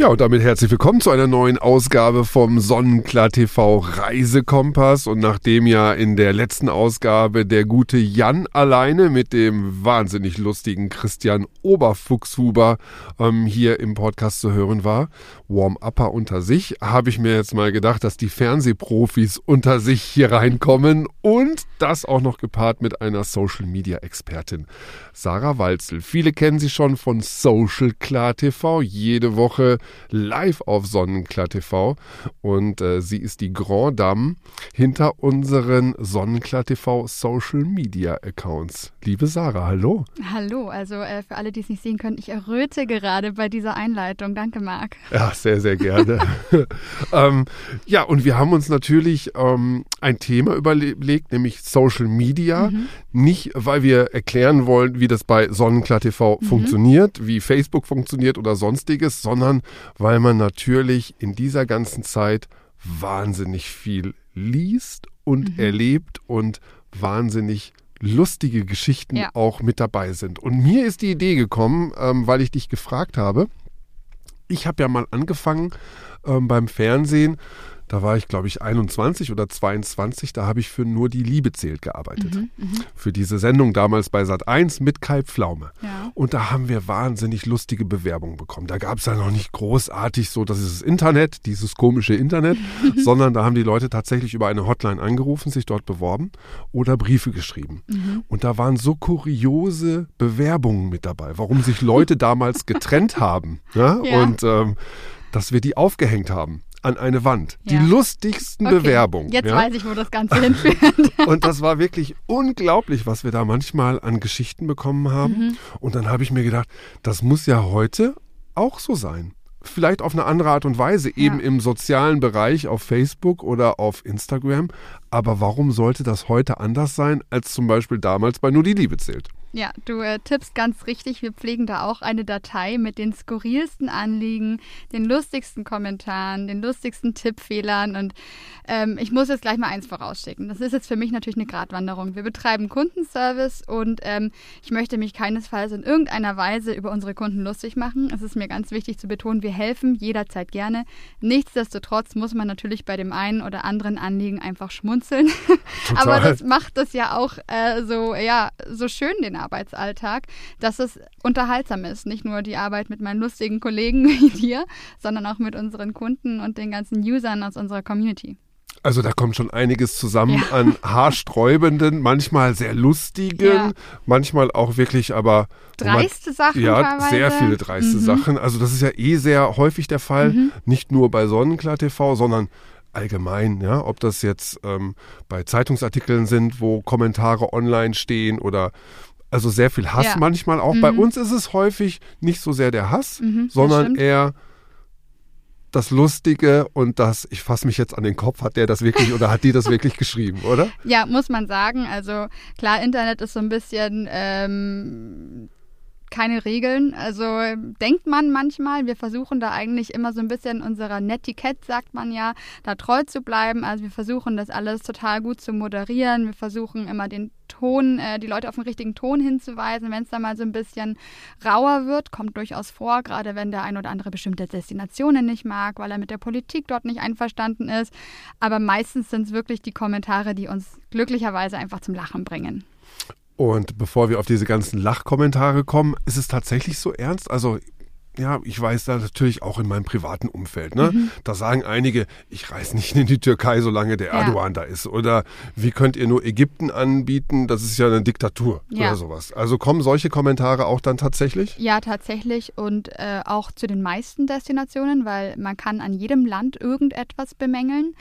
Ja, und damit herzlich willkommen zu einer neuen Ausgabe vom Sonnenklar TV Reisekompass. Und nachdem ja in der letzten Ausgabe der gute Jan alleine mit dem wahnsinnig lustigen Christian Oberfuchshuber ähm, hier im Podcast zu hören war, Warm-Upper unter sich, habe ich mir jetzt mal gedacht, dass die Fernsehprofis unter sich hier reinkommen und das auch noch gepaart mit einer Social-Media-Expertin, Sarah Walzel. Viele kennen sie schon von Social Klar TV, jede Woche live auf Sonnenklar TV. Und äh, sie ist die Grand Dame hinter unseren Sonnenklar TV Social Media Accounts. Liebe Sarah, hallo. Hallo, also äh, für alle, die es nicht sehen können, ich erröte gerade bei dieser Einleitung. Danke, Marc. Ja, sehr, sehr gerne. ähm, ja, und wir haben uns natürlich ähm, ein Thema überlegt, nämlich Social Media. Mhm. Nicht, weil wir erklären wollen, wie das bei Sonnenklar TV mhm. funktioniert, wie Facebook funktioniert oder sonstiges, sondern weil man natürlich in dieser ganzen Zeit wahnsinnig viel liest und mhm. erlebt und wahnsinnig lustige Geschichten ja. auch mit dabei sind. Und mir ist die Idee gekommen, ähm, weil ich dich gefragt habe. Ich habe ja mal angefangen ähm, beim Fernsehen da war ich, glaube ich, 21 oder 22. Da habe ich für Nur die Liebe zählt gearbeitet. Mhm, mh. Für diese Sendung damals bei Sat 1 mit Kai Pflaume. Ja. Und da haben wir wahnsinnig lustige Bewerbungen bekommen. Da gab es ja noch nicht großartig so, das ist das Internet, dieses komische Internet, sondern da haben die Leute tatsächlich über eine Hotline angerufen, sich dort beworben oder Briefe geschrieben. Mhm. Und da waren so kuriose Bewerbungen mit dabei, warum sich Leute damals getrennt haben. Ja? Ja. Und ähm, dass wir die aufgehängt haben an eine Wand. Ja. Die lustigsten okay. Bewerbungen. Jetzt ja? weiß ich, wo das Ganze hinführt. und das war wirklich unglaublich, was wir da manchmal an Geschichten bekommen haben. Mhm. Und dann habe ich mir gedacht, das muss ja heute auch so sein. Vielleicht auf eine andere Art und Weise, eben ja. im sozialen Bereich auf Facebook oder auf Instagram. Aber warum sollte das heute anders sein, als zum Beispiel damals bei Nur die Liebe zählt? Ja, du äh, tippst ganz richtig. Wir pflegen da auch eine Datei mit den skurrilsten Anliegen, den lustigsten Kommentaren, den lustigsten Tippfehlern. Und ähm, ich muss jetzt gleich mal eins vorausschicken. Das ist jetzt für mich natürlich eine Gratwanderung. Wir betreiben Kundenservice und ähm, ich möchte mich keinesfalls in irgendeiner Weise über unsere Kunden lustig machen. Es ist mir ganz wichtig zu betonen, wir helfen jederzeit gerne. Nichtsdestotrotz muss man natürlich bei dem einen oder anderen Anliegen einfach schmunzeln. Aber das macht es ja auch äh, so, ja, so schön, den Arbeitsalltag, dass es unterhaltsam ist. Nicht nur die Arbeit mit meinen lustigen Kollegen wie dir, sondern auch mit unseren Kunden und den ganzen Usern aus unserer Community. Also da kommt schon einiges zusammen ja. an haarsträubenden, manchmal sehr lustigen, ja. manchmal auch wirklich aber dreiste Sachen. Ja, teilweise. sehr viele dreiste mhm. Sachen. Also das ist ja eh sehr häufig der Fall, mhm. nicht nur bei Sonnenklar TV, sondern allgemein, ja, ob das jetzt ähm, bei Zeitungsartikeln sind, wo Kommentare online stehen oder also sehr viel Hass ja. manchmal auch. Mhm. Bei uns ist es häufig nicht so sehr der Hass, mhm, sondern eher das Lustige und das, ich fasse mich jetzt an den Kopf, hat der das wirklich oder hat die das wirklich geschrieben, oder? Ja, muss man sagen. Also klar, Internet ist so ein bisschen ähm, keine Regeln. Also denkt man manchmal, wir versuchen da eigentlich immer so ein bisschen unserer Netiquette, sagt man ja, da treu zu bleiben. Also wir versuchen das alles total gut zu moderieren. Wir versuchen immer den Ton, äh, die Leute auf den richtigen Ton hinzuweisen. Wenn es da mal so ein bisschen rauer wird, kommt durchaus vor, gerade wenn der ein oder andere bestimmte Destinationen nicht mag, weil er mit der Politik dort nicht einverstanden ist. Aber meistens sind es wirklich die Kommentare, die uns glücklicherweise einfach zum Lachen bringen. Und bevor wir auf diese ganzen Lachkommentare kommen, ist es tatsächlich so ernst? Also ja, ich weiß da natürlich auch in meinem privaten Umfeld. Ne? Mhm. Da sagen einige, ich reise nicht in die Türkei, solange der ja. Erdogan da ist. Oder wie könnt ihr nur Ägypten anbieten? Das ist ja eine Diktatur ja. oder sowas. Also kommen solche Kommentare auch dann tatsächlich? Ja, tatsächlich und äh, auch zu den meisten Destinationen, weil man kann an jedem Land irgendetwas bemängeln.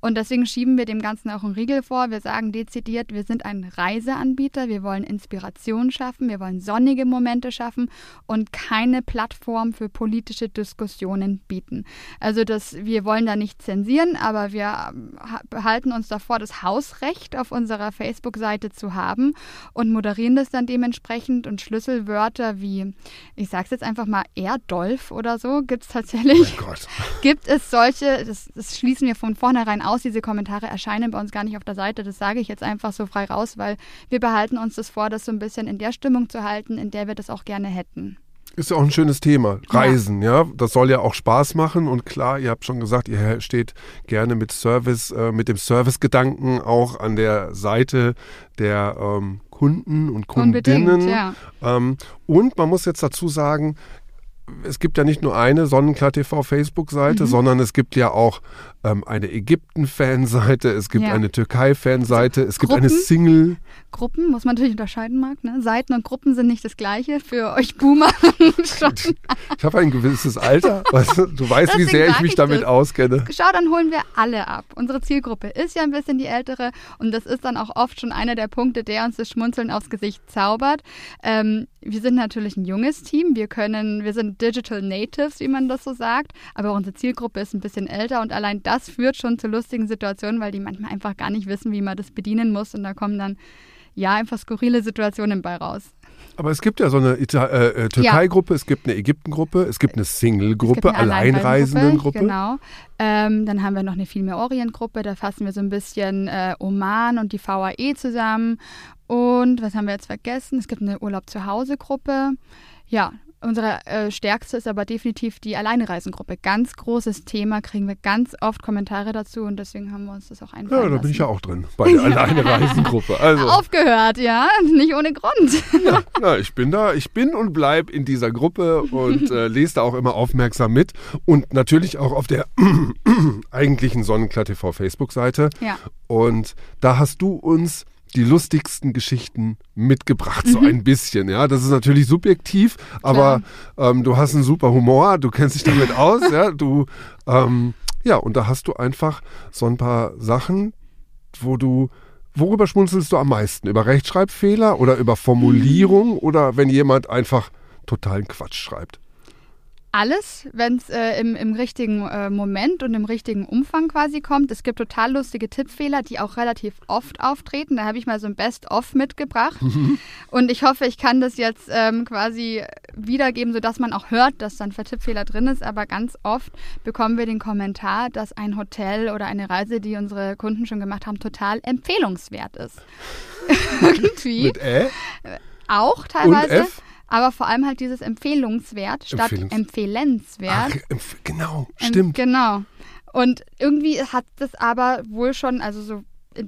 Und deswegen schieben wir dem Ganzen auch einen Riegel vor. Wir sagen dezidiert, wir sind ein Reiseanbieter. Wir wollen Inspiration schaffen. Wir wollen sonnige Momente schaffen und keine Plattform Plattform für politische Diskussionen bieten. Also das, wir wollen da nicht zensieren, aber wir ähm, behalten uns davor, das Hausrecht auf unserer Facebook-Seite zu haben und moderieren das dann dementsprechend und Schlüsselwörter wie, ich sage es jetzt einfach mal, Erdolf oder so, gibt es tatsächlich. Oh Gott. Gibt es solche, das, das schließen wir von vornherein aus, diese Kommentare erscheinen bei uns gar nicht auf der Seite, das sage ich jetzt einfach so frei raus, weil wir behalten uns das vor, das so ein bisschen in der Stimmung zu halten, in der wir das auch gerne hätten. Ist ja auch ein schönes Thema. Reisen, ja. ja. Das soll ja auch Spaß machen. Und klar, ihr habt schon gesagt, ihr steht gerne mit Service, äh, mit dem Servicegedanken auch an der Seite der ähm, Kunden und Kundinnen. Ja. Ähm, und man muss jetzt dazu sagen, es gibt ja nicht nur eine Sonnenklar TV Facebook-Seite, mhm. sondern es gibt ja auch ähm, eine Ägypten-Fanseite, es gibt ja. eine Türkei-Fanseite, es gibt eine Single. Gruppen muss man natürlich unterscheiden, Marc. Ne? Seiten und Gruppen sind nicht das Gleiche. Für euch Boomer. Ich habe ein gewisses Alter. Weißt du, du weißt, wie sehr ich mich ich damit das. auskenne. Schau, dann holen wir alle ab. Unsere Zielgruppe ist ja ein bisschen die ältere und das ist dann auch oft schon einer der Punkte, der uns das Schmunzeln aufs Gesicht zaubert. Ähm, wir sind natürlich ein junges Team. Wir können, wir sind Digital Natives, wie man das so sagt, aber unsere Zielgruppe ist ein bisschen älter und allein das das führt schon zu lustigen Situationen, weil die manchmal einfach gar nicht wissen, wie man das bedienen muss. Und da kommen dann ja einfach skurrile Situationen bei raus. Aber es gibt ja so eine äh, äh, Türkei-Gruppe, ja. es gibt eine Ägypten-Gruppe, es gibt eine Single-Gruppe, Alleinreisenden-Gruppe. Genau. Ähm, dann haben wir noch eine viel mehr Orient-Gruppe, da fassen wir so ein bisschen äh, Oman und die VAE zusammen. Und was haben wir jetzt vergessen? Es gibt eine Urlaub-zu-Hause-Gruppe. Ja, Unsere äh, stärkste ist aber definitiv die Alleinereisengruppe. Ganz großes Thema, kriegen wir ganz oft Kommentare dazu und deswegen haben wir uns das auch einfallen Ja, da bin ich ja auch drin, bei der Alleinereisengruppe. Also. Aufgehört, ja, nicht ohne Grund. Ja, ja, ich bin da, ich bin und bleib in dieser Gruppe und äh, lese da auch immer aufmerksam mit und natürlich auch auf der eigentlichen Sonnenklar TV Facebook-Seite. Ja. Und da hast du uns die lustigsten Geschichten mitgebracht, mhm. so ein bisschen. Ja, das ist natürlich subjektiv, aber ähm, du hast einen super Humor, du kennst dich damit aus, ja, du, ähm, ja, und da hast du einfach so ein paar Sachen, wo du Worüber schmunzelst du am meisten? Über Rechtschreibfehler oder über Formulierung mhm. oder wenn jemand einfach totalen Quatsch schreibt? Alles, wenn es äh, im, im richtigen äh, Moment und im richtigen Umfang quasi kommt. Es gibt total lustige Tippfehler, die auch relativ oft auftreten. Da habe ich mal so ein Best-of mitgebracht. und ich hoffe, ich kann das jetzt ähm, quasi wiedergeben, sodass man auch hört, dass dann für Tippfehler drin ist. Aber ganz oft bekommen wir den Kommentar, dass ein Hotel oder eine Reise, die unsere Kunden schon gemacht haben, total empfehlenswert ist. Irgendwie. Mit Ä? Auch teilweise. Und F? Aber vor allem halt dieses Empfehlungswert statt Empfehlungs Empfehlenswert. Ach, empf genau, stimmt. Ähm, genau. Und irgendwie hat das aber wohl schon, also so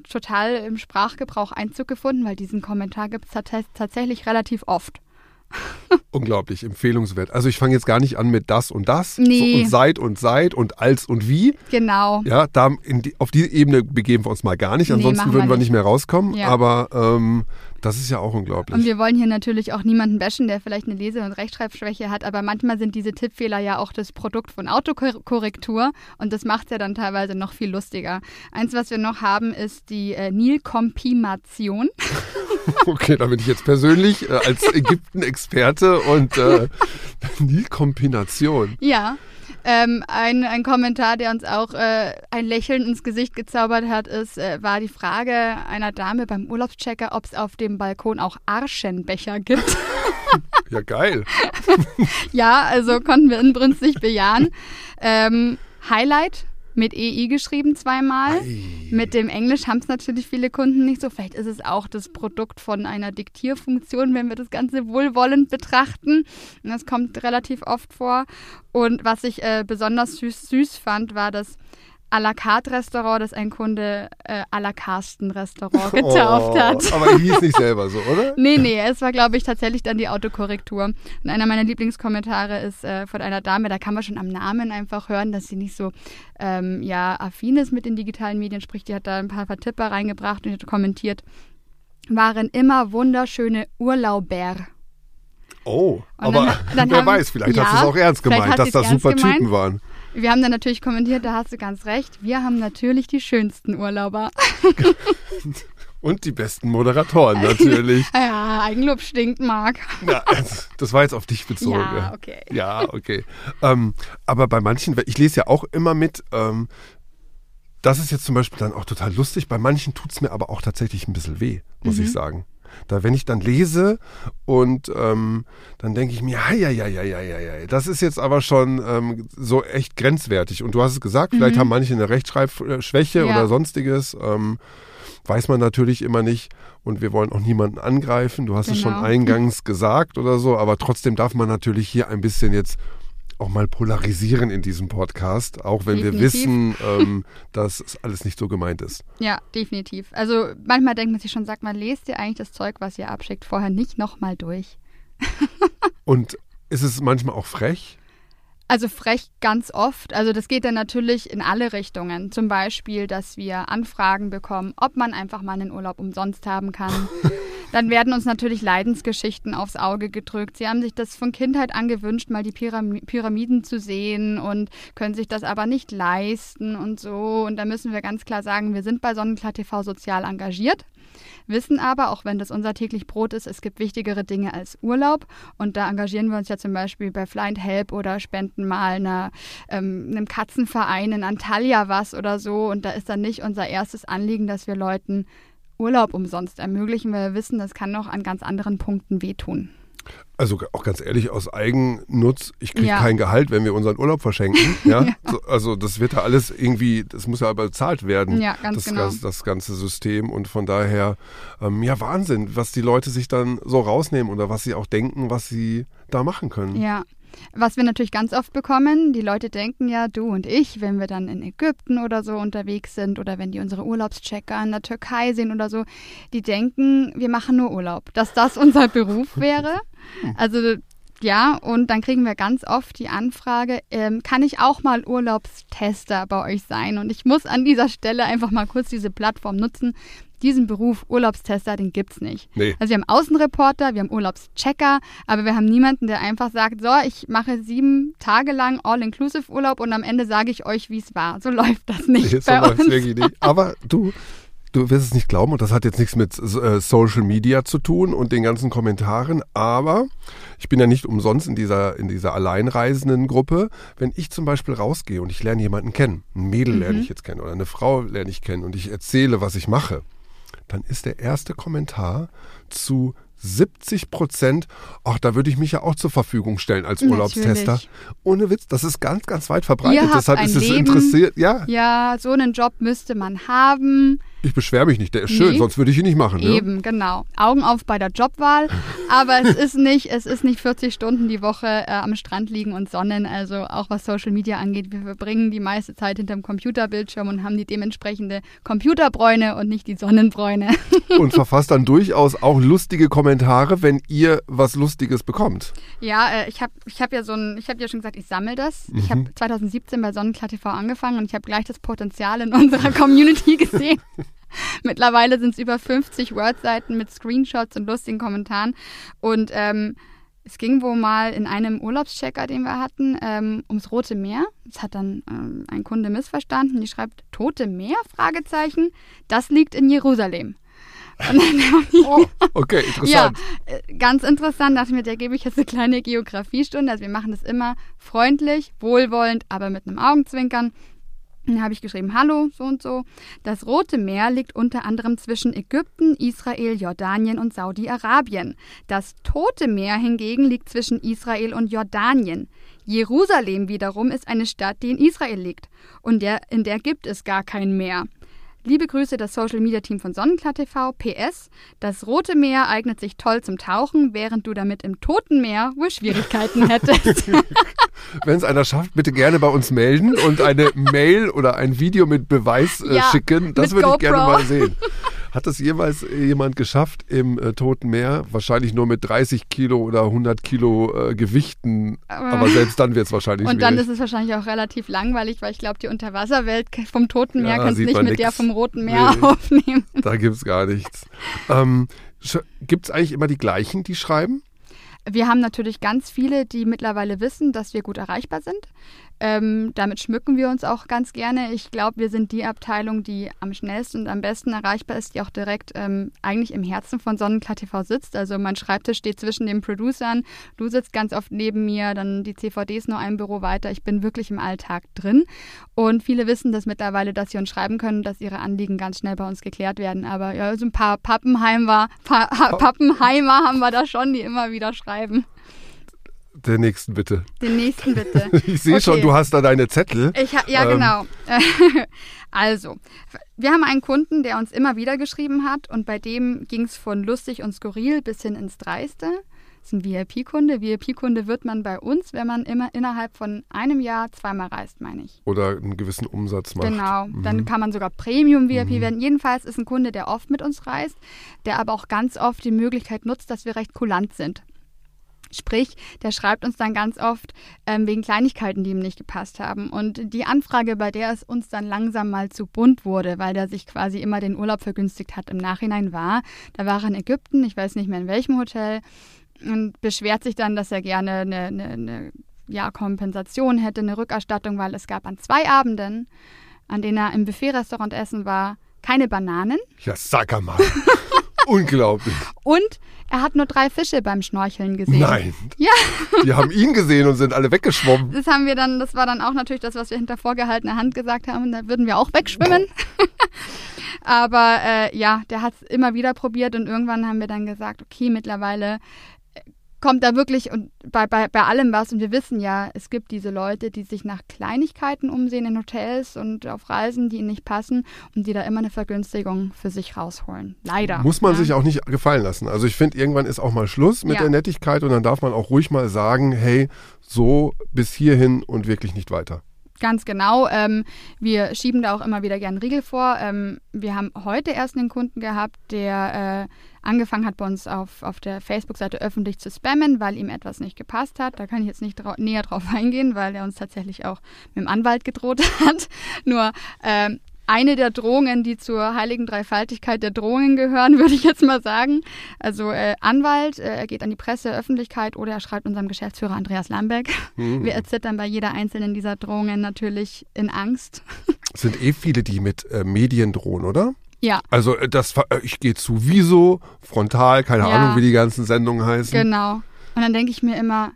total im Sprachgebrauch Einzug gefunden, weil diesen Kommentar gibt es tatsächlich relativ oft. Unglaublich, empfehlungswert. Also ich fange jetzt gar nicht an mit das und das nee. und seit und seit und als und wie. Genau. Ja, da die, auf diese Ebene begeben wir uns mal gar nicht, ansonsten nee, würden wir nicht. nicht mehr rauskommen. Ja. Aber ähm, das ist ja auch unglaublich. Und wir wollen hier natürlich auch niemanden bashen, der vielleicht eine Lese- und Rechtschreibschwäche hat, aber manchmal sind diese Tippfehler ja auch das Produkt von Autokorrektur und das macht es ja dann teilweise noch viel lustiger. Eins, was wir noch haben, ist die äh, Nilkompimation. okay, da bin ich jetzt persönlich äh, als Ägypten-Experte und äh, Nilkombination. Ja. Ähm, ein, ein Kommentar, der uns auch äh, ein Lächeln ins Gesicht gezaubert hat, ist, äh, war die Frage einer Dame beim Urlaubschecker, ob es auf dem Balkon auch Arschenbecher gibt. ja, geil. ja, also konnten wir inbrünstig bejahen. Ähm, Highlight mit EI geschrieben zweimal. Ei. Mit dem Englisch haben es natürlich viele Kunden nicht so. Vielleicht ist es auch das Produkt von einer Diktierfunktion, wenn wir das Ganze wohlwollend betrachten. Das kommt relativ oft vor. Und was ich äh, besonders süß, süß fand, war das à la carte Restaurant, das ein Kunde äh, à la Carsten Restaurant getauft oh, hat. Aber er hieß nicht selber so, oder? nee, nee, es war, glaube ich, tatsächlich dann die Autokorrektur. Und einer meiner Lieblingskommentare ist äh, von einer Dame, da kann man schon am Namen einfach hören, dass sie nicht so ähm, ja, affin ist mit den digitalen Medien, sprich, die hat da ein paar Vertipper reingebracht und hat kommentiert, waren immer wunderschöne Urlauber. Oh, aber dann, dann wer haben, weiß, vielleicht ja, hat es auch ernst gemeint, dass das super gemeint. Typen waren. Wir haben dann natürlich kommentiert, da hast du ganz recht. Wir haben natürlich die schönsten Urlauber. Und die besten Moderatoren natürlich. ja, Eigenlob stinkt, Marc. Ja, also, das war jetzt auf dich bezogen. Ja, okay. Ja, okay. Ähm, aber bei manchen, ich lese ja auch immer mit, ähm, das ist jetzt zum Beispiel dann auch total lustig. Bei manchen tut es mir aber auch tatsächlich ein bisschen weh, muss Mhm. ich sagen. Da, wenn ich dann lese und ähm, dann denke ich mir, ja, ja, ja, ja, ja, ja, ja, das ist jetzt aber schon ähm, so echt grenzwertig. Und du hast es gesagt, vielleicht haben manche eine Rechtschreibschwäche Mhm. Ja. oder sonstiges. Ähm, weiß man natürlich immer nicht. Und wir wollen auch niemanden angreifen. Du hast es schon Genau. eingangs gesagt oder so, aber trotzdem darf man natürlich hier ein bisschen jetzt auch mal polarisieren in diesem Podcast, auch wenn wir Definitiv. wissen, ähm, dass es alles nicht so gemeint ist. Ja, definitiv. Also manchmal denkt man sich schon, sagt man, lest ihr eigentlich das Zeug, was ihr abschickt, vorher nicht nochmal durch. Und ist es manchmal auch frech? Also frech ganz oft. Also das geht dann natürlich in alle Richtungen. Zum Beispiel, dass wir Anfragen bekommen, ob man einfach mal einen Urlaub umsonst haben kann. dann werden uns natürlich Leidensgeschichten aufs Auge gedrückt. Sie haben sich das von Kindheit an gewünscht, mal die Pyram Pyramiden zu sehen und können sich das aber nicht leisten und so. Und da müssen wir ganz klar sagen, wir sind bei Sonnenklar TV sozial engagiert. Wissen aber, auch wenn das unser täglich Brot ist, es gibt wichtigere Dinge als Urlaub. Und da engagieren wir uns ja zum Beispiel bei Fly and Help oder spenden mal einer, ähm, einem Katzenverein in Antalya was oder so. Und da ist dann nicht unser erstes Anliegen, dass wir Leuten Urlaub umsonst ermöglichen, weil wir wissen, das kann noch an ganz anderen Punkten wehtun. Also auch ganz ehrlich, aus Eigennutz, ich kriege Ja. kein Gehalt, wenn wir unseren Urlaub verschenken. Ja? So, also das wird ja alles irgendwie, das muss ja aber bezahlt werden, Ja, ganz das, genau. das, das ganze System. Und von daher, ähm, ja, Wahnsinn, was die Leute sich dann so rausnehmen oder was sie auch denken, was sie da machen können. Ja. Was wir natürlich ganz oft bekommen, die Leute denken ja, du und ich, wenn wir dann in Ägypten oder so unterwegs sind oder wenn die unsere Urlaubschecker in der Türkei sehen oder so, die denken, wir machen nur Urlaub, dass das unser Beruf wäre. Also ja, und dann kriegen wir ganz oft die Anfrage, ähm, kann ich auch mal Urlaubstester bei euch sein? Und ich muss an dieser Stelle einfach mal kurz diese Plattform nutzen. Diesen Beruf Urlaubstester, den gibt's nicht. Nee. Also wir haben Außenreporter, wir haben Urlaubschecker, aber wir haben niemanden, der einfach sagt, so, ich mache sieben Tage lang All-Inclusive-Urlaub und am Ende sage ich euch, wie es war. So läuft das nicht Nee, so bei läuft's uns. wirklich nicht. Aber du, du wirst es nicht glauben und das hat jetzt nichts mit äh, Social Media zu tun und den ganzen Kommentaren, aber ich bin ja nicht umsonst in dieser, in dieser alleinreisenden Gruppe. Wenn ich zum Beispiel rausgehe und ich lerne jemanden kennen, ein Mädel Mhm. lerne ich jetzt kennen oder eine Frau lerne ich kennen und ich erzähle, was ich mache, dann ist der erste Kommentar zu 70 Prozent, ach, da würde ich mich ja auch zur Verfügung stellen als Urlaubstester. Natürlich. Ohne Witz, das ist ganz, ganz weit verbreitet. Deshalb ist es Leben. interessiert. Ja, Ja, so einen Job müsste man haben. Ich beschwere mich nicht, der ist schön, Nee. sonst würde ich ihn nicht machen. Ne? Eben, genau. Augen auf bei der Jobwahl. Aber es ist nicht, es ist nicht 40 Stunden die Woche äh, am Strand liegen und sonnen. Also auch was Social Media angeht, wir verbringen die meiste Zeit hinterm Computerbildschirm und haben die dementsprechende Computerbräune und nicht die Sonnenbräune. Und verfasst dann durchaus auch lustige Kommentare, wenn ihr was Lustiges bekommt. Ja, äh, ich habe ich hab ja so ein, ich habe ja schon gesagt, ich sammle das. Ich habe 2017 bei Sonnenklar TV angefangen und ich habe gleich das Potenzial in unserer Community gesehen. Mittlerweile sind es über 50 Word-Seiten mit Screenshots und lustigen Kommentaren. Und ähm, es ging wohl mal in einem Urlaubschecker, den wir hatten, ähm, ums Rote Meer. Das hat dann ähm, ein Kunde missverstanden. Die schreibt Tote Meer? Fragezeichen. Das liegt in Jerusalem. Oh, okay, interessant. ja, äh, ganz interessant. Dachte mir, der gebe ich jetzt eine kleine Geografiestunde. Also wir machen das immer freundlich, wohlwollend, aber mit einem Augenzwinkern. Dann habe ich geschrieben, hallo, so und so. Das Rote Meer liegt unter anderem zwischen Ägypten, Israel, Jordanien und Saudi-Arabien. Das Tote Meer hingegen liegt zwischen Israel und Jordanien. Jerusalem wiederum ist eine Stadt, die in Israel liegt. Und der, in der gibt es gar kein Meer. Liebe Grüße, das Social Media Team von Sonnenklar TV. PS: Das Rote Meer eignet sich toll zum Tauchen, während du damit im Toten Meer wohl Schwierigkeiten hättest. Wenn es einer schafft, bitte gerne bei uns melden und eine Mail oder ein Video mit Beweis äh, Ja, schicken. Das würde ich gerne mal sehen. Hat das jemals äh, jemand geschafft im äh, Toten Meer? Wahrscheinlich nur mit 30 Kilo oder 100 Kilo äh, Gewichten. Aber selbst dann wird es wahrscheinlich Und dann schwierig. ist es wahrscheinlich auch relativ langweilig, weil ich glaube, die Unterwasserwelt vom Toten Meer Ja, kannst nicht mit nix. der vom Roten Meer Nee. aufnehmen. da gibt es gar nichts. Ähm, Gibt es eigentlich immer die gleichen, die schreiben? Wir haben natürlich ganz viele, die mittlerweile wissen, dass wir gut erreichbar sind. Ähm, damit schmücken wir uns auch ganz gerne. Ich glaube, wir sind die Abteilung, die am schnellsten und am besten erreichbar ist, die auch direkt ähm, eigentlich im Herzen von Sonnenklar TV sitzt. Also mein Schreibtisch steht zwischen den Producern. Du sitzt ganz oft neben mir, dann die CVDs nur ein Büro weiter. Ich bin wirklich im Alltag drin. Und viele wissen das mittlerweile, dass sie uns schreiben können, dass ihre Anliegen ganz schnell bei uns geklärt werden. Aber ja, so ein paar Pappenheimer, pa Pappenheimer haben wir da schon, die immer wieder schreiben. Den nächsten bitte. Den nächsten bitte. Ich sehe okay. schon, du hast da deine Zettel. Ich ja, ähm. genau. also, wir haben einen Kunden, der uns immer wieder geschrieben hat und bei dem ging es von lustig und skurril bis hin ins Dreiste. Das ist ein VIP-Kunde. VIP-Kunde wird man bei uns, wenn man immer innerhalb von einem Jahr zweimal reist, meine ich. Oder einen gewissen Umsatz macht. Genau. Mhm. Dann kann man sogar Premium-VIP mhm. werden. Jedenfalls ist ein Kunde, der oft mit uns reist, der aber auch ganz oft die Möglichkeit nutzt, dass wir recht kulant sind. Sprich, der schreibt uns dann ganz oft ähm, wegen Kleinigkeiten, die ihm nicht gepasst haben. Und die Anfrage, bei der es uns dann langsam mal zu bunt wurde, weil der sich quasi immer den Urlaub vergünstigt hat, im Nachhinein war, da war er in Ägypten, ich weiß nicht mehr in welchem Hotel, und beschwert sich dann, dass er gerne eine, eine, eine ja, Kompensation hätte, eine Rückerstattung, weil es gab an zwei Abenden, an denen er im Buffet-Restaurant essen war, keine Bananen. Ja, sag mal. Unglaublich. Und er hat nur drei Fische beim Schnorcheln gesehen. Nein. Ja. Die haben ihn gesehen und sind alle weggeschwommen. Das haben wir dann, das war dann auch natürlich das, was wir hinter vorgehaltener Hand gesagt haben. Da würden wir auch wegschwimmen. Aber äh, ja, der hat es immer wieder probiert und irgendwann haben wir dann gesagt, okay, mittlerweile kommt da wirklich und bei, bei, bei allem was. Und wir wissen ja, es gibt diese Leute, die sich nach Kleinigkeiten umsehen in Hotels und auf Reisen, die ihnen nicht passen und die da immer eine Vergünstigung für sich rausholen. Leider. Muss man ja. sich auch nicht gefallen lassen. Also ich finde, irgendwann ist auch mal Schluss mit ja. der Nettigkeit und dann darf man auch ruhig mal sagen, hey, so bis hierhin und wirklich nicht weiter. Ganz genau. Ähm, wir schieben da auch immer wieder gern Riegel vor. Ähm, wir haben heute erst einen Kunden gehabt, der äh, angefangen hat, bei uns auf, auf der Facebook-Seite öffentlich zu spammen, weil ihm etwas nicht gepasst hat. Da kann ich jetzt nicht drau näher drauf eingehen, weil er uns tatsächlich auch mit dem Anwalt gedroht hat. Nur ähm, eine der Drohungen, die zur heiligen Dreifaltigkeit der Drohungen gehören, würde ich jetzt mal sagen. Also äh, Anwalt, äh, er geht an die Presse, Öffentlichkeit oder er schreibt unserem Geschäftsführer Andreas Lambeck. Mhm. Wir erzittern bei jeder einzelnen dieser Drohungen natürlich in Angst. Es sind eh viele, die mit äh, Medien drohen, oder? Ja. Also äh, das, äh, ich gehe zu Wieso, Frontal, keine ja. Ahnung, wie die ganzen Sendungen heißen. Genau. Und dann denke ich mir immer,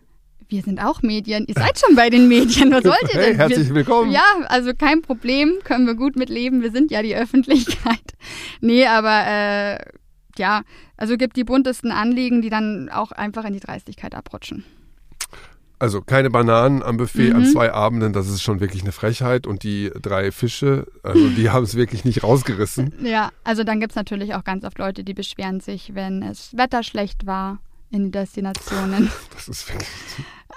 wir sind auch Medien. Ihr seid schon bei den Medien. Was wollt ihr denn? Hey, herzlich willkommen. Ja, also kein Problem, können wir gut mitleben. Wir sind ja die Öffentlichkeit. Nee, aber äh, ja, also gibt die buntesten Anliegen, die dann auch einfach in die Dreistigkeit abrutschen. Also keine Bananen am Buffet mhm. an zwei Abenden, das ist schon wirklich eine Frechheit. Und die drei Fische, also die haben es wirklich nicht rausgerissen. Ja, also dann gibt es natürlich auch ganz oft Leute, die beschweren sich, wenn es Wetter schlecht war in die Destinationen. Das ist wirklich.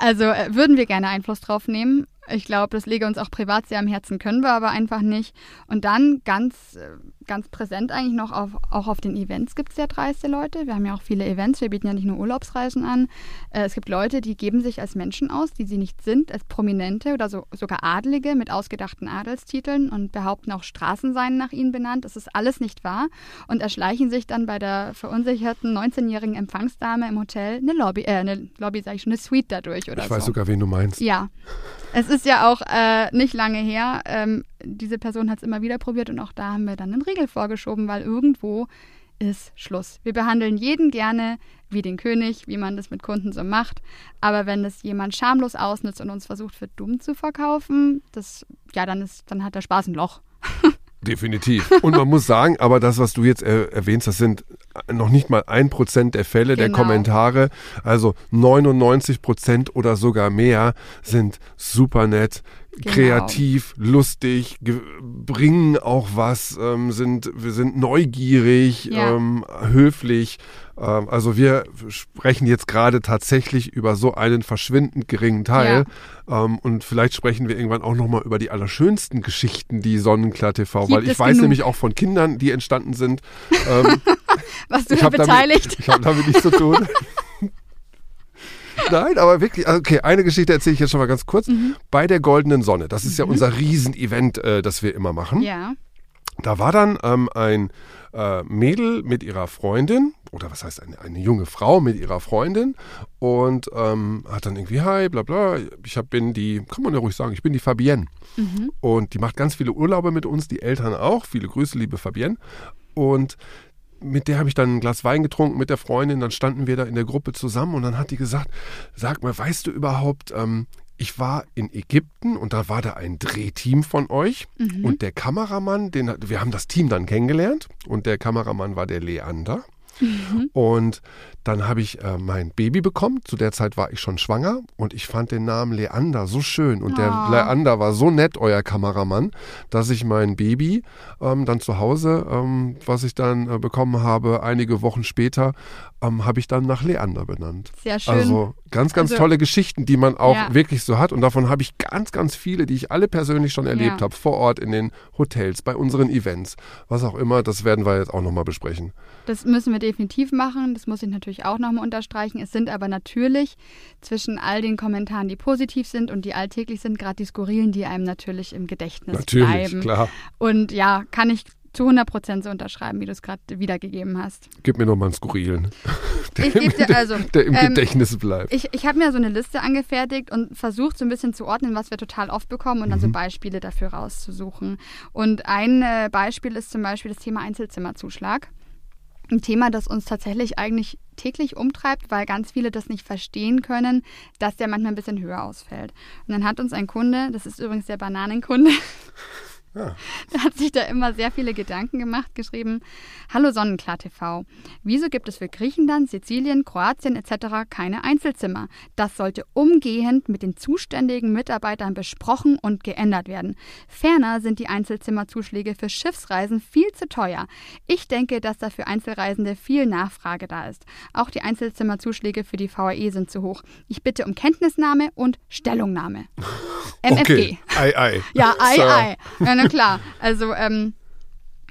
Also äh, würden wir gerne Einfluss drauf nehmen. Ich glaube, das lege uns auch privat sehr am Herzen, können wir aber einfach nicht. Und dann ganz, äh, ganz präsent eigentlich noch auf, auch auf den Events gibt es ja dreiste Leute. Wir haben ja auch viele Events, wir bieten ja nicht nur Urlaubsreisen an. Äh, es gibt Leute, die geben sich als Menschen aus, die sie nicht sind, als Prominente oder so, sogar Adlige mit ausgedachten Adelstiteln und behaupten auch Straßen seien nach ihnen benannt. Das ist alles nicht wahr und erschleichen sich dann bei der verunsicherten 19-jährigen Empfangsdame im Hotel eine Lobby, äh, eine Lobby, sage ich schon, eine Suite dadurch oder ich so. Weiß sogar, wen du meinst. Ja. Es ist ja auch äh, nicht lange her. Ähm, diese Person hat es immer wieder probiert und auch da haben wir dann einen Riegel vorgeschoben, weil irgendwo ist Schluss. Wir behandeln jeden gerne wie den König, wie man das mit Kunden so macht. Aber wenn das jemand schamlos ausnutzt und uns versucht, für dumm zu verkaufen, das, ja, dann ist, dann hat der Spaß ein Loch. Definitiv. Und man muss sagen, aber das, was du jetzt er erwähnst, das sind noch nicht mal ein Prozent der Fälle, genau. der Kommentare. Also 99 Prozent oder sogar mehr sind super nett, Genau. kreativ, lustig, bringen auch was, ähm, sind, wir sind neugierig, ja. ähm, höflich. Ähm, also wir sprechen jetzt gerade tatsächlich über so einen verschwindend geringen Teil. Ja. Ähm, und vielleicht sprechen wir irgendwann auch nochmal über die allerschönsten Geschichten, die Sonnenklar TV, Gibt weil ich weiß genug. nämlich auch von Kindern, die entstanden sind. Ähm, was du da beteiligt? Damit, ich habe damit nichts zu tun. Nein, aber wirklich, also okay, eine Geschichte erzähle ich jetzt schon mal ganz kurz. Mhm. Bei der Goldenen Sonne, das ist ja mhm. unser Riesenevent, äh, das wir immer machen. Ja. Da war dann ähm, ein äh, Mädel mit ihrer Freundin, oder was heißt eine, eine junge Frau mit ihrer Freundin und ähm, hat dann irgendwie, hi, bla bla, ich hab, bin die, kann man ja ruhig sagen, ich bin die Fabienne. Mhm. Und die macht ganz viele Urlaube mit uns, die Eltern auch. Viele Grüße, liebe Fabienne. Und mit der habe ich dann ein Glas Wein getrunken mit der Freundin, dann standen wir da in der Gruppe zusammen und dann hat die gesagt, sag mal, weißt du überhaupt, ähm, ich war in Ägypten und da war da ein Drehteam von euch mhm. und der Kameramann, den, wir haben das Team dann kennengelernt und der Kameramann war der Leander. Mhm. Und dann habe ich äh, mein Baby bekommen. Zu der Zeit war ich schon schwanger und ich fand den Namen Leander so schön. Und oh. der ah. Leander war so nett, euer Kameramann, dass ich mein Baby ähm, dann zu Hause, ähm, was ich dann äh, bekommen habe, einige Wochen später, ähm, habe ich dann nach Leander benannt. Sehr schön. Also ganz, ganz also, tolle Geschichten, die man auch ja. wirklich so hat. Und davon habe ich ganz, ganz viele, die ich alle persönlich schon erlebt ja. habe, vor Ort in den Hotels, bei unseren Events, was auch immer. Das werden wir jetzt auch nochmal besprechen. Das müssen wir definitiv machen. Das muss ich natürlich auch nochmal unterstreichen. Es sind aber natürlich zwischen all den Kommentaren, die positiv sind und die alltäglich sind, gerade die skurrilen, die einem natürlich im Gedächtnis natürlich, bleiben. klar. Und ja, kann ich zu 100 Prozent so unterschreiben, wie du es gerade wiedergegeben hast. Gib mir nochmal einen skurrilen. Der, ich dir also, der im ähm, Gedächtnis bleibt. Ich, ich habe mir so eine Liste angefertigt und versucht so ein bisschen zu ordnen, was wir total oft bekommen und dann mhm. so Beispiele dafür rauszusuchen. Und ein äh, Beispiel ist zum Beispiel das Thema Einzelzimmerzuschlag ein Thema, das uns tatsächlich eigentlich täglich umtreibt, weil ganz viele das nicht verstehen können, dass der manchmal ein bisschen höher ausfällt. Und dann hat uns ein Kunde, das ist übrigens der Bananenkunde, ja. Da hat sich da immer sehr viele Gedanken gemacht, geschrieben, Hallo Sonnenklar TV, wieso gibt es für Griechenland, Sizilien, Kroatien etc. keine Einzelzimmer? Das sollte umgehend mit den zuständigen Mitarbeitern besprochen und geändert werden. Ferner sind die Einzelzimmerzuschläge für Schiffsreisen viel zu teuer. Ich denke, dass da für Einzelreisende viel Nachfrage da ist. Auch die Einzelzimmerzuschläge für die VAE sind zu hoch. Ich bitte um Kenntnisnahme und Stellungnahme. MFG. Okay. Ei, ei. Ja, ei, ei. Klar. Also, ähm,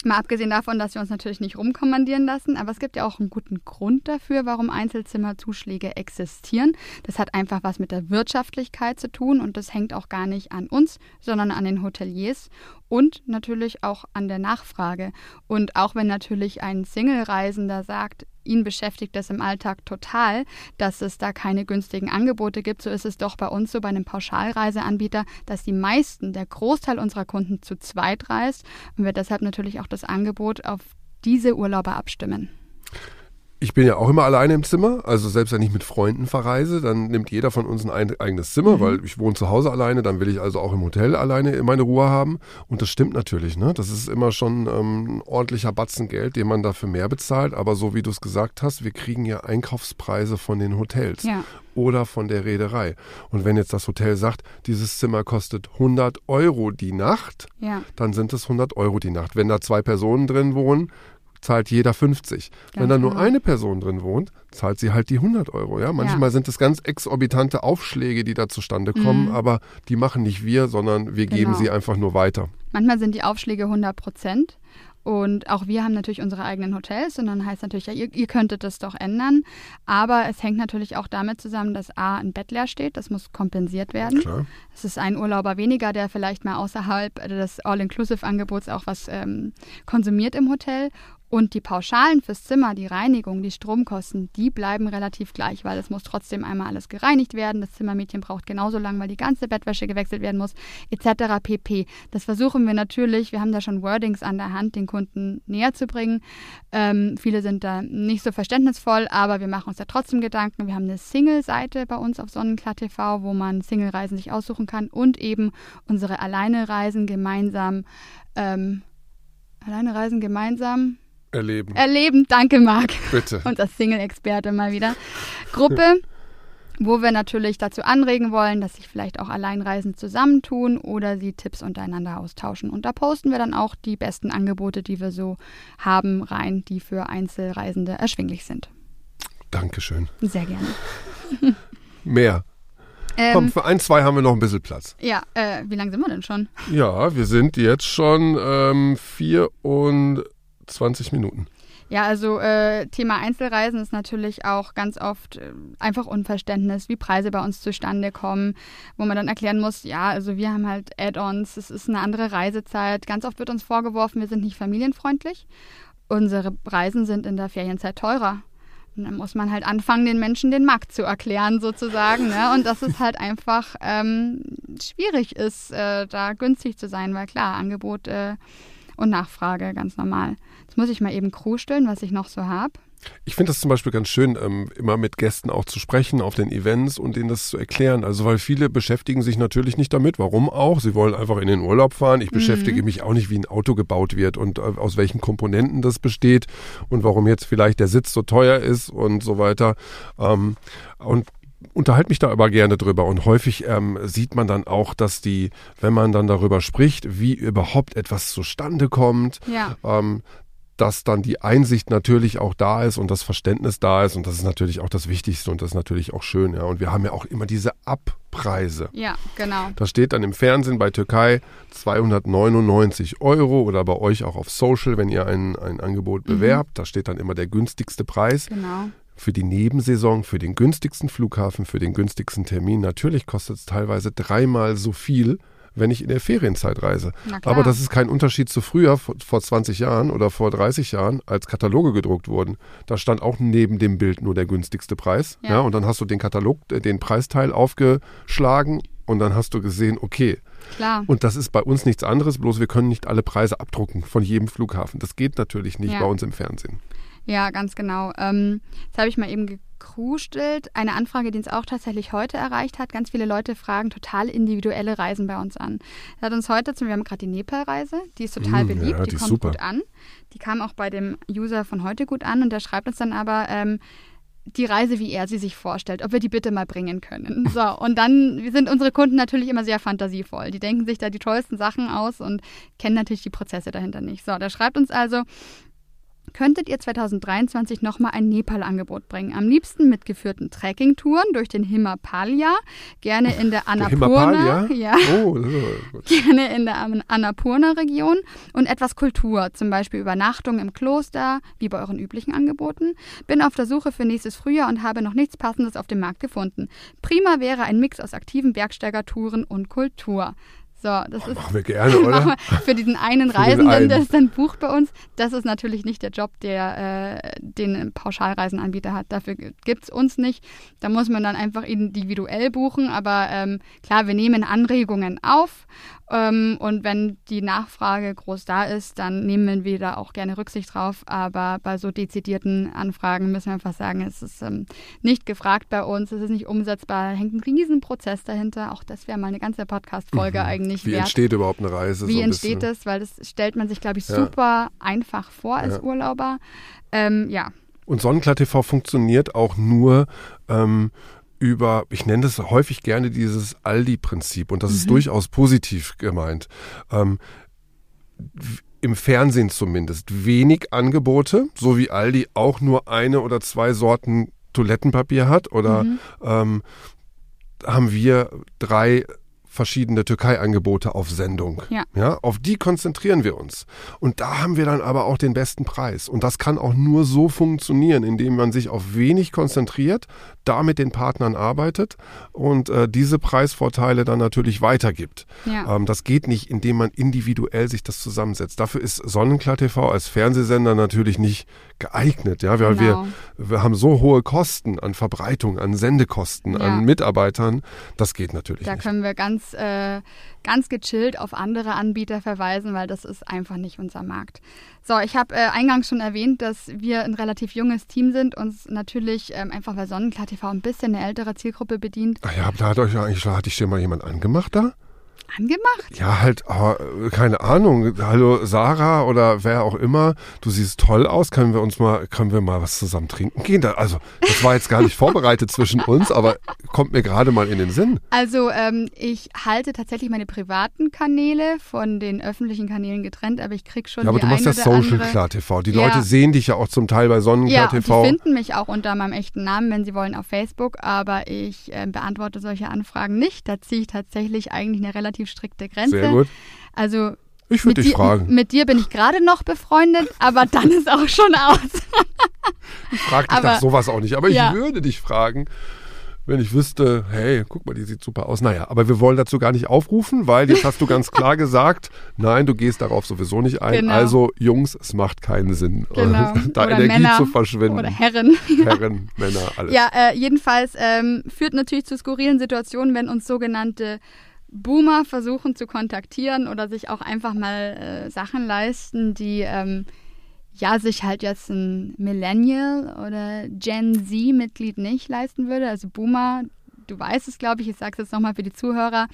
Mal abgesehen davon, dass wir uns natürlich nicht rumkommandieren lassen, aber es gibt ja auch einen guten Grund dafür, warum Einzelzimmerzuschläge existieren. Das hat einfach was mit der Wirtschaftlichkeit zu tun und das hängt auch gar nicht an uns, sondern an den Hoteliers und natürlich auch an der Nachfrage. Und auch wenn natürlich ein Single-Reisender sagt, ihn beschäftigt das im Alltag total, dass es da keine günstigen Angebote gibt. So ist es doch bei uns so bei einem Pauschalreiseanbieter, dass die meisten, der Großteil unserer Kunden zu zweit reist und wir deshalb natürlich auch das Angebot auf diese Urlauber abstimmen. Ich bin ja auch immer alleine im Zimmer, also selbst wenn ich mit Freunden verreise, dann nimmt jeder von uns ein eigenes Zimmer, mhm. weil ich wohne zu Hause alleine, dann will ich also auch im Hotel alleine meine Ruhe haben. Und das stimmt natürlich, ne? Das ist immer schon ähm, ein ordentlicher Batzen Geld, den man dafür mehr bezahlt. Aber so wie du es gesagt hast, wir kriegen ja Einkaufspreise von den Hotels. Ja. Oder von der Reederei. Und wenn jetzt das Hotel sagt, dieses Zimmer kostet 100 Euro die Nacht, ja. dann sind es 100 Euro die Nacht. Wenn da zwei Personen drin wohnen, zahlt jeder 50. Ja, Wenn da nur eine Person drin wohnt, zahlt sie halt die 100 Euro. Ja? Manchmal ja. sind es ganz exorbitante Aufschläge, die da zustande kommen, mhm. aber die machen nicht wir, sondern wir genau. geben sie einfach nur weiter. Manchmal sind die Aufschläge 100 Prozent. Und auch wir haben natürlich unsere eigenen Hotels und dann heißt natürlich, ja, ihr, ihr, könntet das doch ändern. Aber es hängt natürlich auch damit zusammen, dass A, ein Bett leer steht, das muss kompensiert werden. Klar. Es ist ein Urlauber weniger, der vielleicht mal außerhalb des All-Inclusive-Angebots auch was ähm, konsumiert im Hotel. Und die Pauschalen fürs Zimmer, die Reinigung, die Stromkosten, die bleiben relativ gleich, weil es muss trotzdem einmal alles gereinigt werden. Das Zimmermädchen braucht genauso lange, weil die ganze Bettwäsche gewechselt werden muss, etc. pp. Das versuchen wir natürlich, wir haben da schon Wordings an der Hand, den Kunden näher zu bringen. Ähm, viele sind da nicht so verständnisvoll, aber wir machen uns da trotzdem Gedanken. Wir haben eine Single-Seite bei uns auf Sonnenklar TV, wo man Single-Reisen sich aussuchen kann und eben unsere Alleine-Reisen gemeinsam. Ähm, Alleine reisen gemeinsam Erleben. Erleben, danke Marc. Bitte. Unser Single-Experte mal wieder. Gruppe, wo wir natürlich dazu anregen wollen, dass sich vielleicht auch Alleinreisende zusammentun oder sie Tipps untereinander austauschen. Und da posten wir dann auch die besten Angebote, die wir so haben, rein, die für Einzelreisende erschwinglich sind. Dankeschön. Sehr gerne. Mehr. Ähm, Komm, für ein, zwei haben wir noch ein bisschen Platz. Ja, äh, wie lange sind wir denn schon? Ja, wir sind jetzt schon ähm, vier und 20 Minuten. Ja, also äh, Thema Einzelreisen ist natürlich auch ganz oft äh, einfach Unverständnis, wie Preise bei uns zustande kommen, wo man dann erklären muss, ja, also wir haben halt Add-ons, es ist eine andere Reisezeit. Ganz oft wird uns vorgeworfen, wir sind nicht familienfreundlich. Unsere Reisen sind in der Ferienzeit teurer. Und dann muss man halt anfangen, den Menschen den Markt zu erklären, sozusagen. Ne? Und dass es halt einfach ähm, schwierig ist, äh, da günstig zu sein, weil klar, Angebot äh, und Nachfrage ganz normal. Jetzt muss ich mal eben krusteln, was ich noch so habe. Ich finde das zum Beispiel ganz schön, ähm, immer mit Gästen auch zu sprechen auf den Events und denen das zu erklären. Also weil viele beschäftigen sich natürlich nicht damit. Warum auch? Sie wollen einfach in den Urlaub fahren. Ich mhm. beschäftige mich auch nicht, wie ein Auto gebaut wird und äh, aus welchen Komponenten das besteht und warum jetzt vielleicht der Sitz so teuer ist und so weiter. Ähm, und unterhalte mich da aber gerne drüber und häufig ähm, sieht man dann auch, dass die, wenn man dann darüber spricht, wie überhaupt etwas zustande kommt, ja. ähm, dass dann die Einsicht natürlich auch da ist und das Verständnis da ist und das ist natürlich auch das Wichtigste und das ist natürlich auch schön, ja. Und wir haben ja auch immer diese Abpreise. Ja, genau. Da steht dann im Fernsehen bei Türkei 299 Euro oder bei euch auch auf Social, wenn ihr ein, ein Angebot mhm. bewerbt, da steht dann immer der günstigste Preis. Genau für die Nebensaison, für den günstigsten Flughafen, für den günstigsten Termin. Natürlich kostet es teilweise dreimal so viel, wenn ich in der Ferienzeit reise. Aber das ist kein Unterschied zu früher, vor 20 Jahren oder vor 30 Jahren, als Kataloge gedruckt wurden. Da stand auch neben dem Bild nur der günstigste Preis. Ja. ja und dann hast du den Katalog, äh, den Preisteil aufgeschlagen und dann hast du gesehen, okay. Klar. Und das ist bei uns nichts anderes, bloß wir können nicht alle Preise abdrucken von jedem Flughafen. Das geht natürlich nicht ja. bei uns im Fernsehen. Ja, ganz genau. Ähm, jetzt habe ich mal eben gekrustelt. Eine Anfrage, die uns auch tatsächlich heute erreicht hat. Ganz viele Leute fragen total individuelle Reisen bei uns an. Das hat uns heute zum, wir haben gerade die Nepal-Reise, die ist total mm, beliebt, ja, die, die kommt super. gut an. Die kam auch bei dem User von heute gut an und der schreibt uns dann aber, ähm, die Reise, wie er sie sich vorstellt, ob wir die bitte mal bringen können. So, und dann sind unsere Kunden natürlich immer sehr fantasievoll. Die denken sich da die tollsten Sachen aus und kennen natürlich die Prozesse dahinter nicht. So, der schreibt uns also, könntet ihr 2023 nochmal ein Nepal-Angebot bringen. Am liebsten mit geführten Trekkingtouren durch den Himalaya, gerne in der Annapurna, ja, oh, gerne in der Annapurna-Region und etwas Kultur, zum Beispiel Übernachtung im Kloster, wie bei euren üblichen Angeboten. Bin auf der Suche für nächstes Frühjahr und habe noch nichts Passendes auf dem Markt gefunden. Prima wäre ein Mix aus aktiven Bergsteigertouren und Kultur. So, das oh, ist, machen wir gerne, oder? für diesen einen für Reisenden, der es dann bucht bei uns. Das ist natürlich nicht der Job, der äh, den Pauschalreisenanbieter hat. Dafür gibt es uns nicht. Da muss man dann einfach individuell buchen. Aber ähm, klar, wir nehmen Anregungen auf ähm, und wenn die Nachfrage groß da ist, dann nehmen wir da auch gerne Rücksicht drauf. Aber bei so dezidierten Anfragen müssen wir einfach sagen, es ist ähm, nicht gefragt bei uns, es ist nicht umsetzbar, hängt ein Riesenprozess dahinter. Auch das wäre mal eine ganze Podcast-Folge mhm. eigentlich Wie wert. entsteht überhaupt eine Reise? Wie so entsteht das? Weil das stellt man sich, glaube ich, super ja. einfach vor als ja. Urlauber. Ähm, ja. Und Sonnenklar TV funktioniert auch nur ähm, über, ich nenne das häufig gerne dieses Aldi-Prinzip und das mhm. ist durchaus positiv gemeint. Ähm, im Fernsehen zumindest wenig Angebote, so wie Aldi auch nur eine oder zwei Sorten Toilettenpapier hat oder mhm. ähm, haben wir drei verschiedene Türkei-Angebote auf Sendung. Ja. ja. Auf die konzentrieren wir uns. Und da haben wir dann aber auch den besten Preis. Und das kann auch nur so funktionieren, indem man sich auf wenig konzentriert, da mit den Partnern arbeitet und äh, diese Preisvorteile dann natürlich weitergibt. Ja. Ähm, das geht nicht, indem man individuell sich das zusammensetzt. Dafür ist Sonnenklar TV als Fernsehsender natürlich nicht geeignet. Ja, weil genau. wir, wir haben so hohe Kosten an Verbreitung, an Sendekosten, ja. an Mitarbeitern. Das geht natürlich da nicht. Da können wir ganz, äh, ganz gechillt auf andere Anbieter verweisen, weil das ist einfach nicht unser Markt. So, ich habe äh, eingangs schon erwähnt, dass wir ein relativ junges Team sind, uns natürlich ähm, einfach weil Sonnenklar TV ein bisschen eine ältere Zielgruppe bedient. Ach ja, da hat euch eigentlich, hatte ich dir mal jemand angemacht da? Angemacht? Ja, halt, aber keine Ahnung. Hallo Sarah oder wer auch immer, du siehst toll aus. Können wir uns mal, können wir mal was zusammen trinken gehen? Also, das war jetzt gar nicht vorbereitet zwischen uns, aber kommt mir gerade mal in den Sinn. Also, ähm, ich halte tatsächlich meine privaten Kanäle von den öffentlichen Kanälen getrennt, aber ich krieg schon. Ja, aber du machst ja Social Klar TV. Die ja. Leute sehen dich ja auch zum Teil bei Sonnenklar ja, TV. Die finden mich auch unter meinem echten Namen, wenn sie wollen, auf Facebook, aber ich äh, beantworte solche Anfragen nicht. Da ziehe ich tatsächlich eigentlich eine relativ strikte Grenze. Sehr gut. Also Ich würde dich dir- fragen. Mit dir bin ich gerade noch befreundet, aber dann ist auch schon aus. Ich frage dich aber- nach sowas auch nicht. Aber Ja. ich würde dich fragen, wenn ich wüsste, hey, guck mal, die sieht super aus. Naja, aber wir wollen dazu gar nicht aufrufen, weil jetzt hast du ganz klar gesagt, nein, du gehst darauf sowieso nicht ein. Genau. Also, Jungs, es macht keinen Sinn, Genau. da Oder Energie Männer zu verschwenden. Oder Herren. Herren, Männer, alles. Ja, äh, jedenfalls ähm, führt natürlich zu skurrilen Situationen, wenn uns sogenannte Boomer versuchen zu kontaktieren oder sich auch einfach mal äh, Sachen leisten, die ähm, ja sich halt jetzt ein Millennial oder Gen Z-Mitglied nicht leisten würde. Also Boomer, du weißt es, glaube ich, ich sage es jetzt nochmal für die Zuhörer,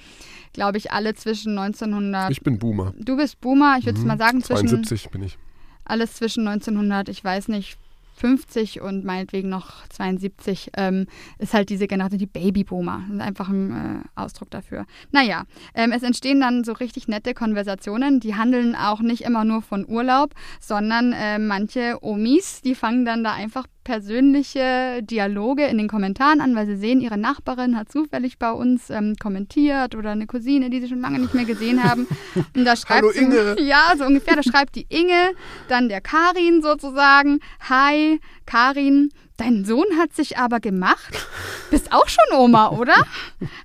glaube ich, alle zwischen 1900. Ich bin Boomer. du bist Boomer, ich würde es Mhm. mal sagen, zwischen 72 bin ich. alles zwischen 1900, ich weiß nicht, 50 und meinetwegen noch 72 ähm, ist halt diese Generation, die Babyboomer. Das ist einfach ein äh, Ausdruck dafür. Naja, ähm, es entstehen dann so richtig nette Konversationen. Die handeln auch nicht immer nur von Urlaub, sondern äh, manche Omis, die fangen dann da einfach persönliche Dialoge in den Kommentaren an, weil sie sehen, ihre Nachbarin hat zufällig bei uns ähm, kommentiert oder eine Cousine, die sie schon lange nicht mehr gesehen haben. Und da schreibt Hallo, sie, Inge. Ja, so ungefähr. Da schreibt die Inge, dann der Karin sozusagen. Hi, Karin. Dein Sohn hat sich aber gemacht. Bist auch schon Oma, oder?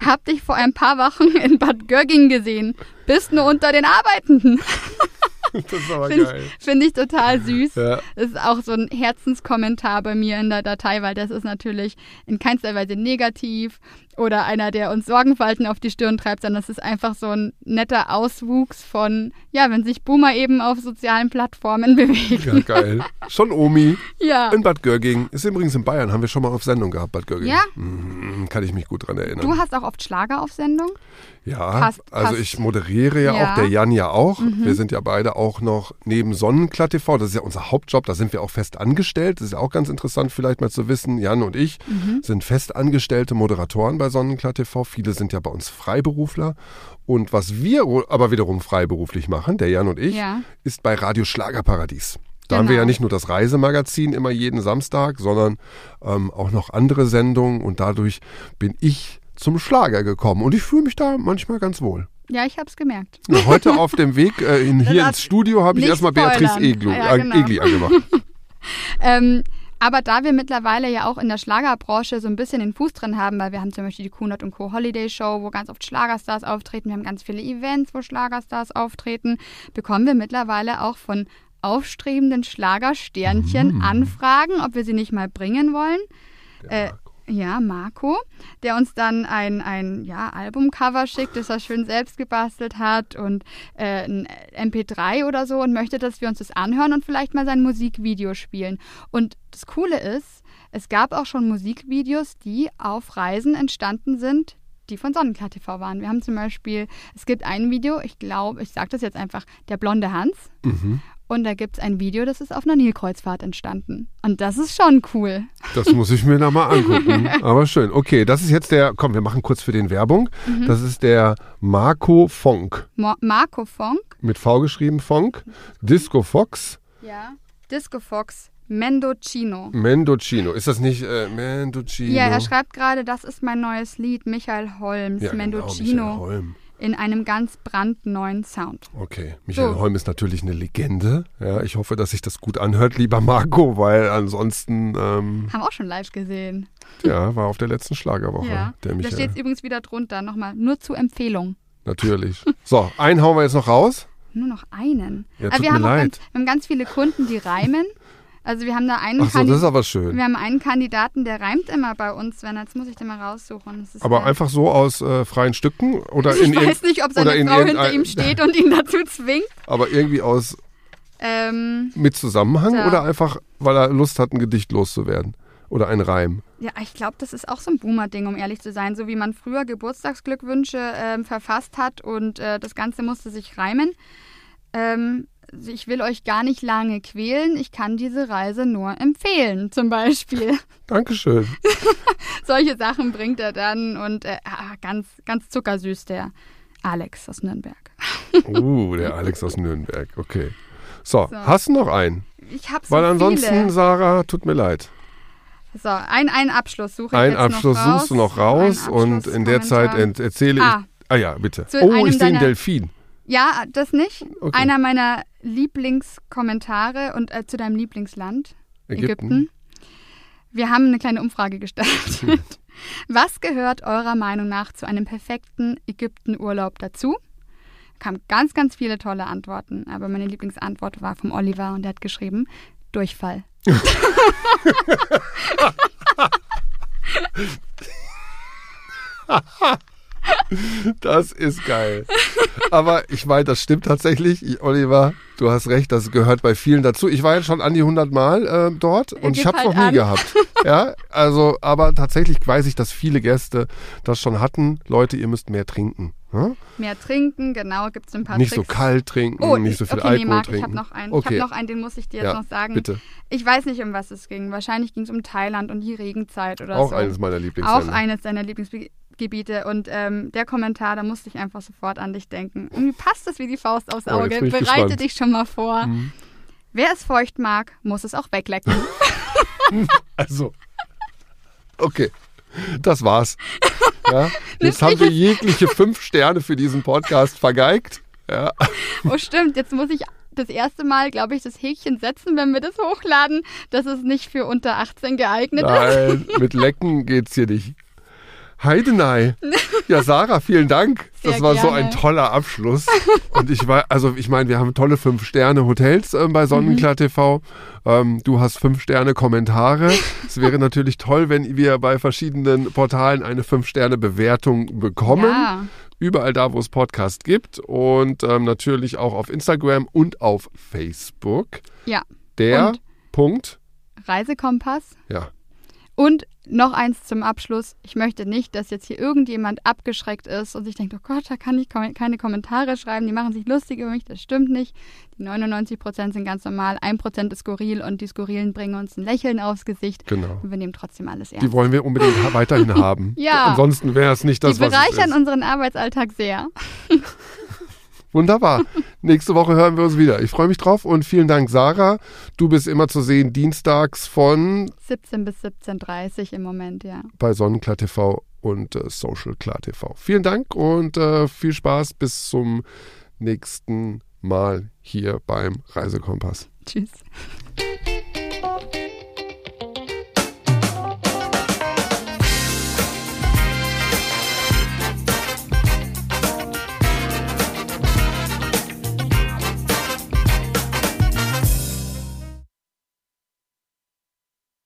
Hab dich vor ein paar Wochen in Bad Gögging gesehen. Bist nur unter den Arbeitenden. Das ist aber Finde ich, find ich total süß. Ja. Das ist auch so ein Herzenskommentar bei mir in der Datei, weil das ist natürlich in keinster Weise negativ oder einer, der uns Sorgenfalten auf die Stirn treibt, sondern das ist einfach so ein netter Auswuchs von, ja, wenn sich Boomer eben auf sozialen Plattformen bewegen. Ja, geil. Schon Omi Ja. in Bad Görging. Ist übrigens in Bayern, haben wir schon mal auf Sendung gehabt, Bad Görging. Ja? Mhm, kann ich mich gut dran erinnern. Du hast auch oft Schlager auf Sendung? Ja, Passt- also passt. ich moderiere ja, Ja. Mhm. auch, der Jan ja auch. Wir sind ja beide auch noch neben Sonnenklatt TV, das ist ja unser Hauptjob, da sind wir auch fest angestellt. Das ist ja auch ganz interessant vielleicht mal zu wissen, Jan und ich Mhm. sind fest angestellte Moderatoren bei Sonnenklatt TV. Viele sind ja bei uns Freiberufler. Und was wir aber wiederum freiberuflich machen, der Jan und ich, Ja. ist bei Radio Schlagerparadies. Da haben wir Genau. ja nicht nur das Reisemagazin immer jeden Samstag, sondern ähm, auch noch andere Sendungen und dadurch bin ich zum Schlager gekommen und ich fühle mich da manchmal ganz wohl. Ja, ich hab's gemerkt. Ja, heute auf dem Weg äh, in, hier ins Studio habe ich erstmal Beatrice. Eglu, Ja, genau. Egli angemacht. Ähm, aber da wir mittlerweile ja auch in der Schlagerbranche so ein bisschen den Fuß drin haben, weil wir haben zum Beispiel die Kunert und Co. Holiday Show, wo ganz oft Schlagerstars auftreten, wir haben ganz viele Events, wo Schlagerstars auftreten, bekommen wir mittlerweile auch von aufstrebenden Schlagersternchen Anfragen, ob wir sie nicht mal bringen wollen. Äh, ja, Marco, der uns dann ein, ein ja, Albumcover schickt, das er schön selbst gebastelt hat und äh, ein MP3 oder so und möchte, dass wir uns das anhören und vielleicht mal sein Musikvideo spielen. Und das Coole ist, es gab auch schon Musikvideos, die auf Reisen entstanden sind, die von Sonnenklar TV waren. Wir haben zum Beispiel, es gibt ein Video, ich glaube, ich sage das jetzt einfach, der blonde Hans. Mhm. Und da gibt es ein Video, das ist auf einer Nilkreuzfahrt entstanden. Und das ist schon cool. Das muss ich mir nochmal angucken. Aber schön. Okay, das ist jetzt der, komm, wir machen kurz für den Werbung. Mhm. Das ist der Marco Fonk. Mo Marco Funk. Mit V geschrieben Fonk. Disco Fox. Ja. Disco Fox Mendocino. Mendocino. Ist das nicht äh, Mendocino? Ja, er schreibt gerade, das ist mein neues Lied, Michael Holms, Ja, genau, Mendocino, Michael Holm. In einem ganz brandneuen Sound. Okay, Michael So. Holm ist natürlich eine Legende. Ja, ich hoffe, dass sich das gut anhört, lieber Marco, weil ansonsten, ähm, Haben wir auch schon live gesehen. ja, war auf der letzten Schlagerwoche. Ja. Der Da Michael. steht übrigens wieder drunter, nochmal, nur zur Empfehlung. Natürlich. So, einen hauen wir jetzt noch raus. Nur noch einen. Ja, Aber wir, haben ganz, wir haben ganz viele Kunden, die reimen. Also wir haben da einen Ach so, das ist aber schön. wir haben einen Kandidaten, der reimt immer bei uns, wenn jetzt muss ich den mal raussuchen. Aber der- einfach so aus äh, freien Stücken oder ich in weiß irgend- nicht, ob seine in Frau hinter ihm steht und ihn dazu zwingt. aber irgendwie aus Ähm, mit Zusammenhang Ja. oder einfach, weil er Lust hat, ein Gedicht loszuwerden oder ein Reim. Ja, ich glaube, das ist auch so ein Boomer-Ding, um ehrlich zu sein. So wie man früher Geburtstagsglückwünsche ähm, verfasst hat und äh, das Ganze musste sich reimen. Ähm, ich will euch gar nicht lange quälen. Ich kann diese Reise nur empfehlen, zum Beispiel. Dankeschön. Solche Sachen bringt er dann und äh, ah, ganz, ganz zuckersüß, der Alex aus Nürnberg. Uh, der Alex aus Nürnberg. Okay. So, So. hast du noch einen? Ich habe so Weil ansonsten, viele. Sarah, tut mir leid. So, ein, einen Abschluss suche ich Einen jetzt Abschluss noch raus. suchst du noch raus und in der Zeit erzähle Ah. ich. Ah ja, bitte. Zu Oh, ich sehe einen Delfin. Ja, das nicht. Okay. Einer meiner Lieblingskommentare und äh, zu deinem Lieblingsland, Ägypten. Ägypten. Wir haben eine kleine Umfrage gestartet. Was gehört eurer Meinung nach zu einem perfekten Ägyptenurlaub dazu? Kamen ganz, ganz viele tolle Antworten, aber meine Lieblingsantwort war vom Oliver und der hat geschrieben, Durchfall. Das ist geil. Aber ich meine, das stimmt tatsächlich. Ich, Oliver, du hast recht, das gehört bei vielen dazu. Ich war jetzt schon an die 100 Mal äh, dort und ich gib habe es halt noch nie an. gehabt. Ja, also, aber tatsächlich weiß ich, dass viele Gäste das schon hatten. Leute, ihr müsst mehr trinken. Ja? Mehr trinken, genau, gibt es ein paar Nicht so kalt trinken, Oh, nicht ich- so viel okay, Alkohol nee, Marc, trinken. ich habe noch einen. Okay. Ich habe noch einen, den muss ich dir jetzt Ja, noch sagen. bitte. Ich weiß nicht, um was es ging. Wahrscheinlich ging es um Thailand und die Regenzeit oder Auch so. eines meiner Lieblingsländer. Auch eines deiner Lieblingsgebiete. Und ähm, der Kommentar, da musste ich einfach sofort an dich denken. Irgendwie passt das wie die Faust aufs Oh, Auge. ich Bereite gespannt. dich schon mal vor. Mhm. Wer es feucht mag, muss es auch weglecken. Also, okay, das war's. Ja, jetzt haben wir jegliche fünf Sterne für diesen Podcast vergeigt. Ja, oh, stimmt. Jetzt muss ich das erste Mal, glaube ich, das Häkchen setzen, wenn wir das hochladen, dass es nicht für unter 18 geeignet ist. nein, mit Lecken geht's hier nicht. Heidenei. Ja, Sarah, vielen Dank. Sehr das war so gerne. ein toller Abschluss. Und ich war, also ich meine, wir haben tolle Fünf-Sterne-Hotels ähm, bei Sonnenklar TV. Ähm, du hast Fünf-Sterne-Kommentare. es wäre natürlich toll, wenn wir bei verschiedenen Portalen eine Fünf-Sterne-Bewertung bekommen. Ja. Überall da, wo es Podcast gibt. Und ähm, natürlich auch auf Instagram und auf Facebook. Ja. Der Und? Punkt. Reisekompass. Ja. Und noch eins zum Abschluss. Ich möchte nicht, dass jetzt hier irgendjemand abgeschreckt ist und sich denkt, oh Gott, da kann ich kom keine Kommentare schreiben, die machen sich lustig über mich. Das stimmt nicht. Die 99 Prozent sind ganz normal, 1 Prozent ist skurril und die Skurrilen bringen uns ein Lächeln aufs Gesicht. Genau. Und wir nehmen trotzdem alles Die ernst. wollen wir unbedingt weiterhin haben. Ja. Ansonsten wäre es nicht das, die was es bereichern unseren Arbeitsalltag sehr. Wunderbar. Nächste Woche hören wir uns wieder. Ich freue mich drauf und vielen Dank, Sarah. Du bist immer zu sehen dienstags von 17 bis 17.30 im Moment, ja. bei Sonnenklar TV und äh, Social Klar TV. Vielen Dank und äh, viel Spaß bis zum nächsten Mal hier beim Reisekompass. Tschüss.